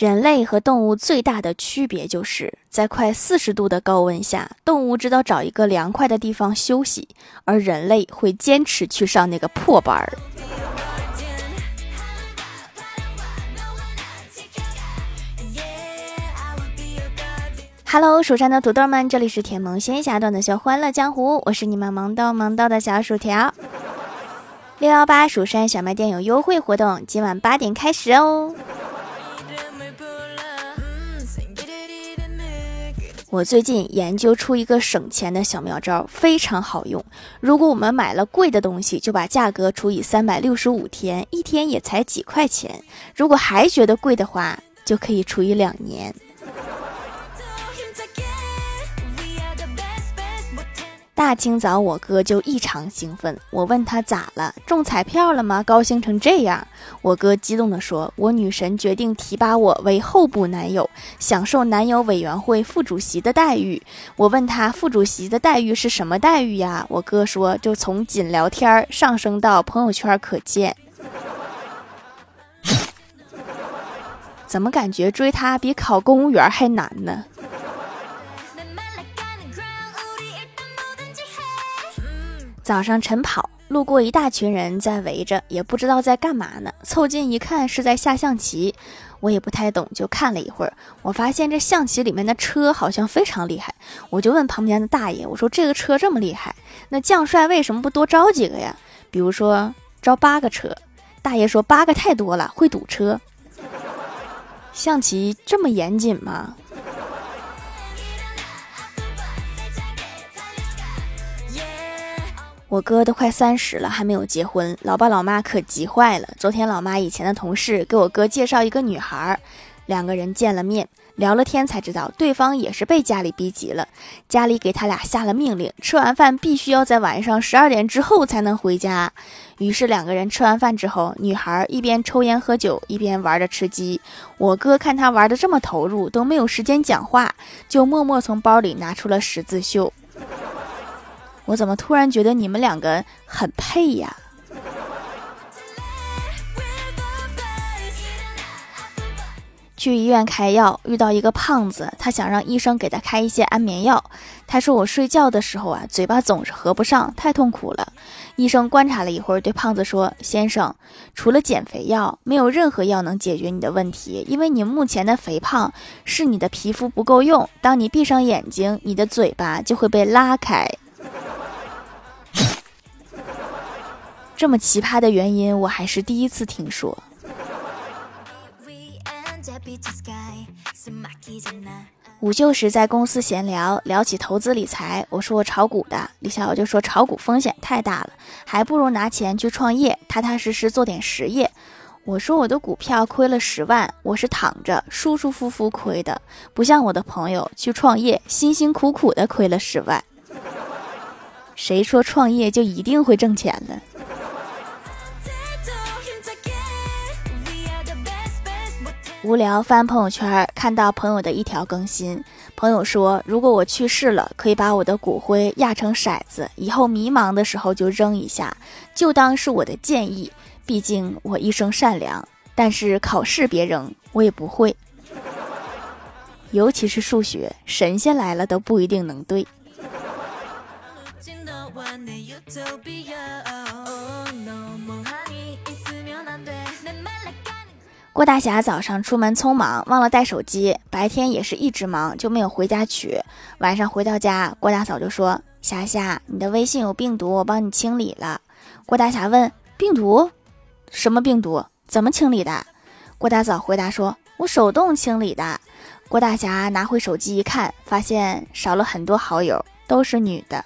人类和动物最大的区别就是在快四十度的高温下，动物知道找一个凉快的地方休息，而人类会坚持去上那个破班儿。Hello，蜀山的土豆们，这里是甜萌仙侠段的小欢乐江湖，我是你们萌逗萌逗的小薯条。六幺八蜀山小卖店有优惠活动，今晚八点开始哦。我最近研究出一个省钱的小妙招，非常好用。如果我们买了贵的东西，就把价格除以三百六十五天，一天也才几块钱。如果还觉得贵的话，就可以除以两年。大清早，我哥就异常兴奋。我问他咋了，中彩票了吗？高兴成这样？我哥激动地说：“我女神决定提拔我为候补男友，享受男友委员会副主席的待遇。”我问他副主席的待遇是什么待遇呀？我哥说：“就从仅聊天上升到朋友圈可见。”怎么感觉追他比考公务员还难呢？早上晨跑，路过一大群人在围着，也不知道在干嘛呢。凑近一看，是在下象棋。我也不太懂，就看了一会儿。我发现这象棋里面的车好像非常厉害，我就问旁边的大爷：“我说这个车这么厉害，那将帅为什么不多招几个呀？比如说招八个车？”大爷说：“八个太多了，会堵车。”象棋这么严谨吗？我哥都快三十了，还没有结婚，老爸老妈可急坏了。昨天老妈以前的同事给我哥介绍一个女孩，两个人见了面，聊了天才知道对方也是被家里逼急了，家里给他俩下了命令，吃完饭必须要在晚上十二点之后才能回家。于是两个人吃完饭之后，女孩一边抽烟喝酒，一边玩着吃鸡。我哥看他玩的这么投入，都没有时间讲话，就默默从包里拿出了十字绣。我怎么突然觉得你们两个很配呀？去医院开药，遇到一个胖子，他想让医生给他开一些安眠药。他说：“我睡觉的时候啊，嘴巴总是合不上，太痛苦了。”医生观察了一会儿，对胖子说：“先生，除了减肥药，没有任何药能解决你的问题，因为你目前的肥胖是你的皮肤不够用。当你闭上眼睛，你的嘴巴就会被拉开。”这么奇葩的原因，我还是第一次听说。午休时在公司闲聊，聊起投资理财，我说我炒股的，李小就说炒股风险太大了，还不如拿钱去创业，踏踏实实做点实业。我说我的股票亏了十万，我是躺着舒舒服服亏的，不像我的朋友去创业，辛辛苦苦的亏了十万。谁说创业就一定会挣钱了？无聊翻朋友圈，看到朋友的一条更新。朋友说：“如果我去世了，可以把我的骨灰压成骰子，以后迷茫的时候就扔一下，就当是我的建议。毕竟我一生善良，但是考试别扔，我也不会。尤其是数学，神仙来了都不一定能对。”郭大侠早上出门匆忙，忘了带手机。白天也是一直忙，就没有回家取。晚上回到家，郭大嫂就说：“霞霞，你的微信有病毒，我帮你清理了。”郭大侠问：“病毒？什么病毒？怎么清理的？”郭大嫂回答说：“我手动清理的。”郭大侠拿回手机一看，发现少了很多好友，都是女的。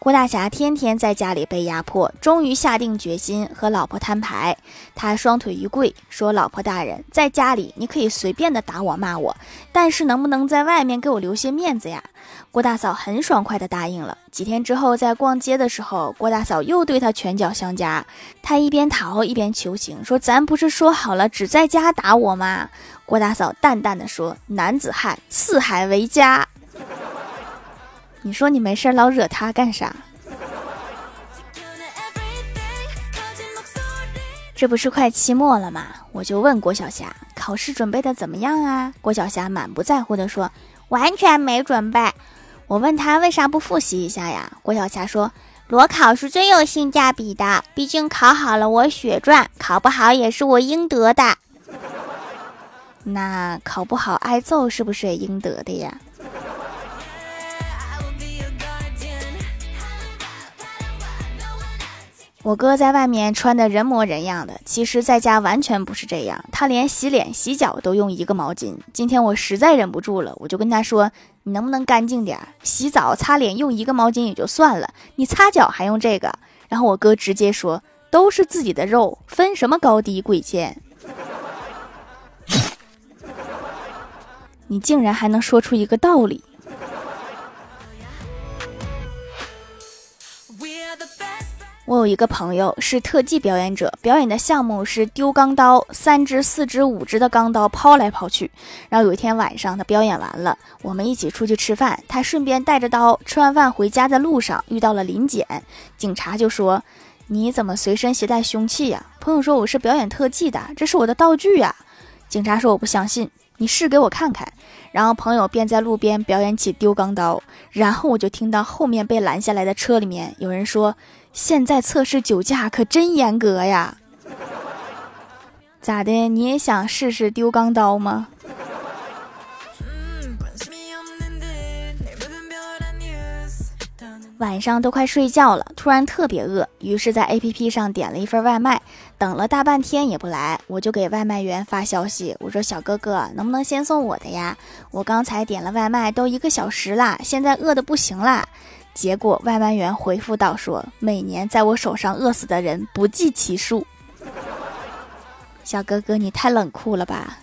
郭大侠天天在家里被压迫，终于下定决心和老婆摊牌。他双腿一跪，说：“老婆大人，在家里你可以随便的打我骂我，但是能不能在外面给我留些面子呀？”郭大嫂很爽快的答应了。几天之后，在逛街的时候，郭大嫂又对他拳脚相加。他一边逃一边求情，说：“咱不是说好了只在家打我吗？”郭大嫂淡淡的说：“男子汉，四海为家。”你说你没事老惹他干啥？这不是快期末了吗？我就问郭晓霞，考试准备的怎么样啊？郭晓霞满不在乎的说，完全没准备。我问他为啥不复习一下呀？郭晓霞说，裸考是最有性价比的，毕竟考好了我血赚，考不好也是我应得的。那考不好挨揍是不是也应得的呀？我哥在外面穿的人模人样的，其实在家完全不是这样。他连洗脸、洗脚都用一个毛巾。今天我实在忍不住了，我就跟他说：“你能不能干净点？洗澡、擦脸用一个毛巾也就算了，你擦脚还用这个？”然后我哥直接说：“都是自己的肉，分什么高低贵贱？”你竟然还能说出一个道理！我有一个朋友是特技表演者，表演的项目是丢钢刀，三只、四只、五只的钢刀抛来抛去。然后有一天晚上，他表演完了，我们一起出去吃饭，他顺便带着刀。吃完饭回家，的路上遇到了临检，警察就说：“你怎么随身携带凶器呀？”朋友说：“我是表演特技的，这是我的道具呀。”警察说：“我不相信，你试给我看看。”然后朋友便在路边表演起丢钢刀，然后我就听到后面被拦下来的车里面有人说。现在测试酒驾可真严格呀！咋的？你也想试试丢钢刀吗？晚上都快睡觉了，突然特别饿，于是，在 APP 上点了一份外卖，等了大半天也不来，我就给外卖员发消息，我说：“小哥哥，能不能先送我的呀？我刚才点了外卖都一个小时啦，现在饿的不行啦。”结果外卖员回复道：“说每年在我手上饿死的人不计其数。”小哥哥，你太冷酷了吧！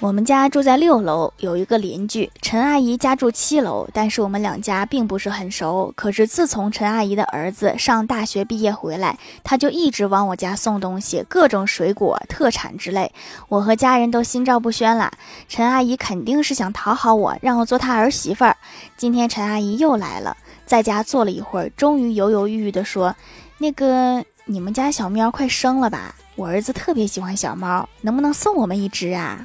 我们家住在六楼，有一个邻居陈阿姨家住七楼，但是我们两家并不是很熟。可是自从陈阿姨的儿子上大学毕业回来，他就一直往我家送东西，各种水果、特产之类。我和家人都心照不宣了。陈阿姨肯定是想讨好我，让我做她儿媳妇儿。今天陈阿姨又来了，在家坐了一会儿，终于犹犹豫豫地说：“那个，你们家小喵快生了吧？我儿子特别喜欢小猫，能不能送我们一只啊？”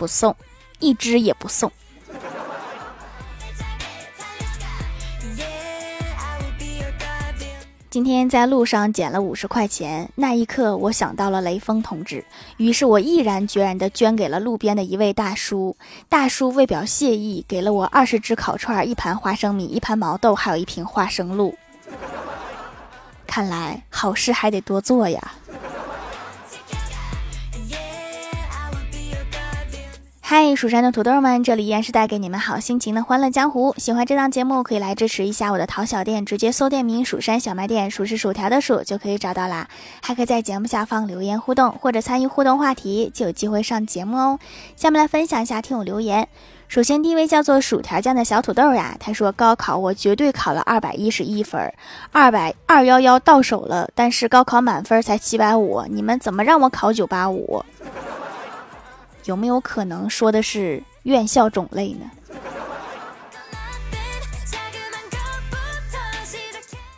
不送，一只也不送。今天在路上捡了五十块钱，那一刻我想到了雷锋同志，于是我毅然决然地捐给了路边的一位大叔。大叔为表谢意，给了我二十只烤串、一盘花生米、一盘毛豆，还有一瓶花生露。看来好事还得多做呀。嗨，蜀山的土豆们，这里依然是带给你们好心情的欢乐江湖。喜欢这档节目，可以来支持一下我的淘小店，直接搜店名“蜀山小卖店”，数是薯条的数就可以找到啦。还可以在节目下方留言互动，或者参与互动话题，就有机会上节目哦。下面来分享一下听友留言。首先第一位叫做薯条酱的小土豆呀，他说高考我绝对考了二百一十一分，二百二幺幺到手了，但是高考满分才七百五，你们怎么让我考九八五？有没有可能说的是院校种类呢？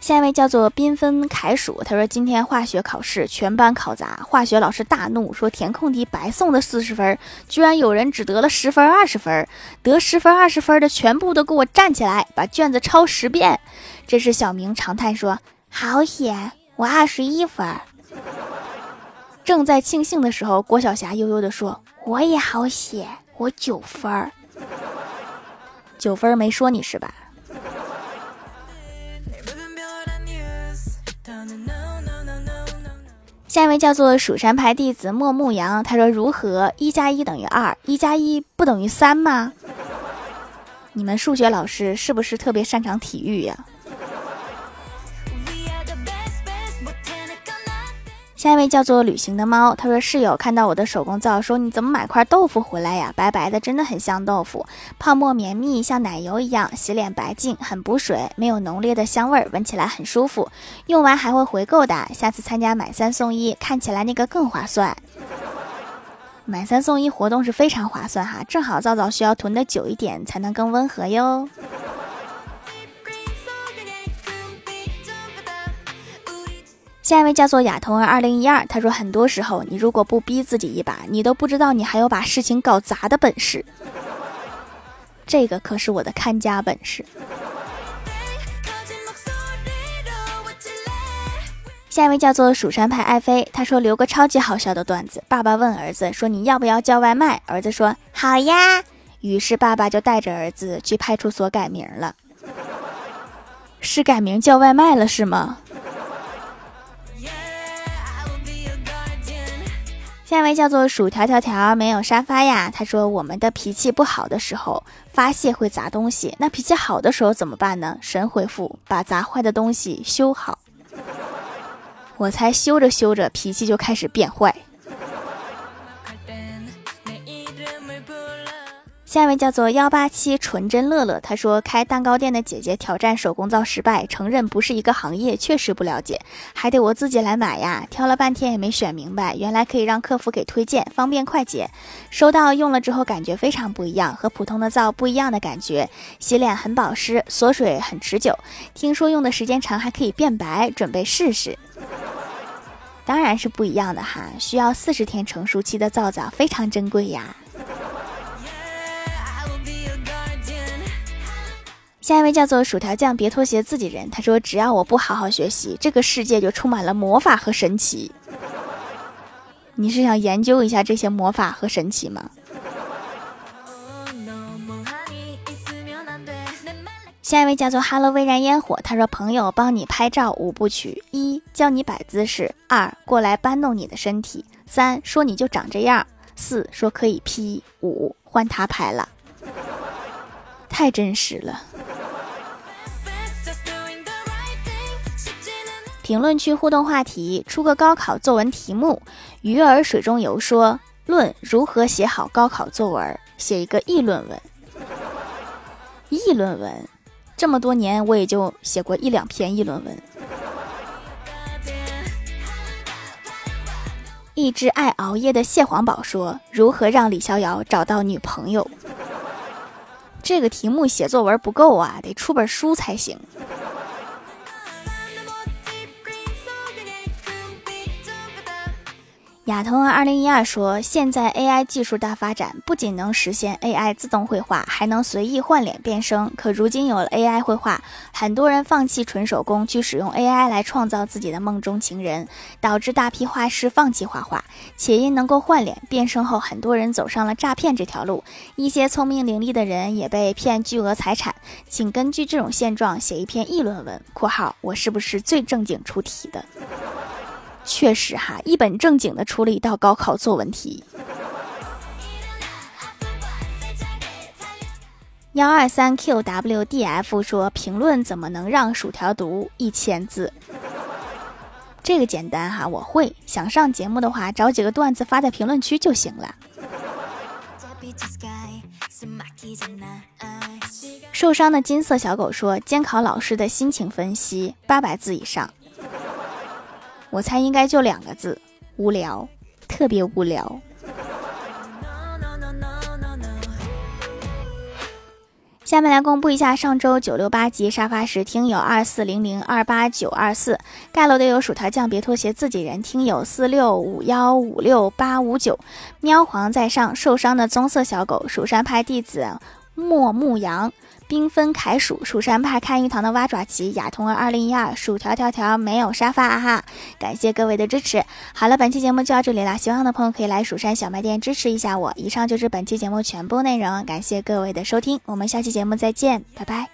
下一位叫做缤纷凯鼠，他说今天化学考试全班考砸，化学老师大怒，说填空题白送的四十分，居然有人只得了十分、二十分，得十分、二十分的全部都给我站起来，把卷子抄十遍。这时小明长叹说：“好险，我二十一分。”正在庆幸的时候，郭晓霞悠悠地说。我也好写，我九分儿，九分儿没说你是吧？下一位叫做蜀山派弟子莫牧阳，他说：“如何一加一等于二？一加一不等于三吗？”你们数学老师是不是特别擅长体育呀？下一位叫做旅行的猫，他说室友看到我的手工皂，说你怎么买块豆腐回来呀？白白的，真的很像豆腐，泡沫绵密，像奶油一样，洗脸白净，很补水，没有浓烈的香味儿，闻起来很舒服，用完还会回购的。下次参加买三送一，看起来那个更划算。买三送一活动是非常划算哈，正好皂皂需要囤的久一点，才能更温和哟。下一位叫做亚童儿二零一二，他说很多时候你如果不逼自己一把，你都不知道你还有把事情搞砸的本事。这个可是我的看家本事。下一位叫做蜀山派爱妃，他说留个超级好笑的段子。爸爸问儿子说：“你要不要叫外卖？”儿子说：“好呀。”于是爸爸就带着儿子去派出所改名了。是改名叫外卖了是吗？下一位叫做薯条条条，没有沙发呀。他说我们的脾气不好的时候发泄会砸东西，那脾气好的时候怎么办呢？神回复：把砸坏的东西修好。我猜修着修着，脾气就开始变坏。下一位叫做幺八七纯真乐乐，他说开蛋糕店的姐姐挑战手工皂失败，承认不是一个行业，确实不了解，还得我自己来买呀。挑了半天也没选明白，原来可以让客服给推荐，方便快捷。收到用了之后感觉非常不一样，和普通的皂不一样的感觉，洗脸很保湿，锁水很持久。听说用的时间长还可以变白，准备试试。当然是不一样的哈，需要四十天成熟期的皂皂非常珍贵呀。下一位叫做薯条酱，别拖鞋自己人。他说：“只要我不好好学习，这个世界就充满了魔法和神奇。”你是想研究一下这些魔法和神奇吗？下一位叫做 “Hello 微燃烟火”，他说：“朋友帮你拍照五部曲：一教你摆姿势，二过来搬弄你的身体，三说你就长这样，四说可以 P，五换他拍了，太真实了。”评论区互动话题：出个高考作文题目。鱼儿水中游说：论如何写好高考作文，写一个议论文。议论文，这么多年我也就写过一两篇议论文。一只爱熬夜的蟹黄堡说：如何让李逍遥找到女朋友？这个题目写作文不够啊，得出本书才行。亚童二零一二说：“现在 AI 技术大发展，不仅能实现 AI 自动绘画，还能随意换脸变声。可如今有了 AI 绘画，很多人放弃纯手工，去使用 AI 来创造自己的梦中情人，导致大批画师放弃画画。且因能够换脸变声后，很多人走上了诈骗这条路，一些聪明伶俐的人也被骗巨额财产。请根据这种现状写一篇议论文。”（括号我是不是最正经出题的？）确实哈，一本正经的出了一道高考作文题。幺二三 qwdf 说评论怎么能让薯条读一千字？这个简单哈，我会。想上节目的话，找几个段子发在评论区就行了。受伤的金色小狗说监考老师的心情分析八百字以上。我猜应该就两个字，无聊，特别无聊。下面来公布一下上周九六八级沙发时听友二四零零二八九二四盖楼的有薯条酱别拖鞋自己人听友四六五幺五六八五九喵皇在上受伤的棕色小狗蜀山派弟子莫牧羊。缤纷凯鼠，蜀山派看鱼塘的蛙爪奇，亚童儿二零一二，薯条条条没有沙发啊哈！感谢各位的支持。好了，本期节目就到这里了，喜欢的朋友可以来蜀山小卖店支持一下我。以上就是本期节目全部内容，感谢各位的收听，我们下期节目再见，拜拜。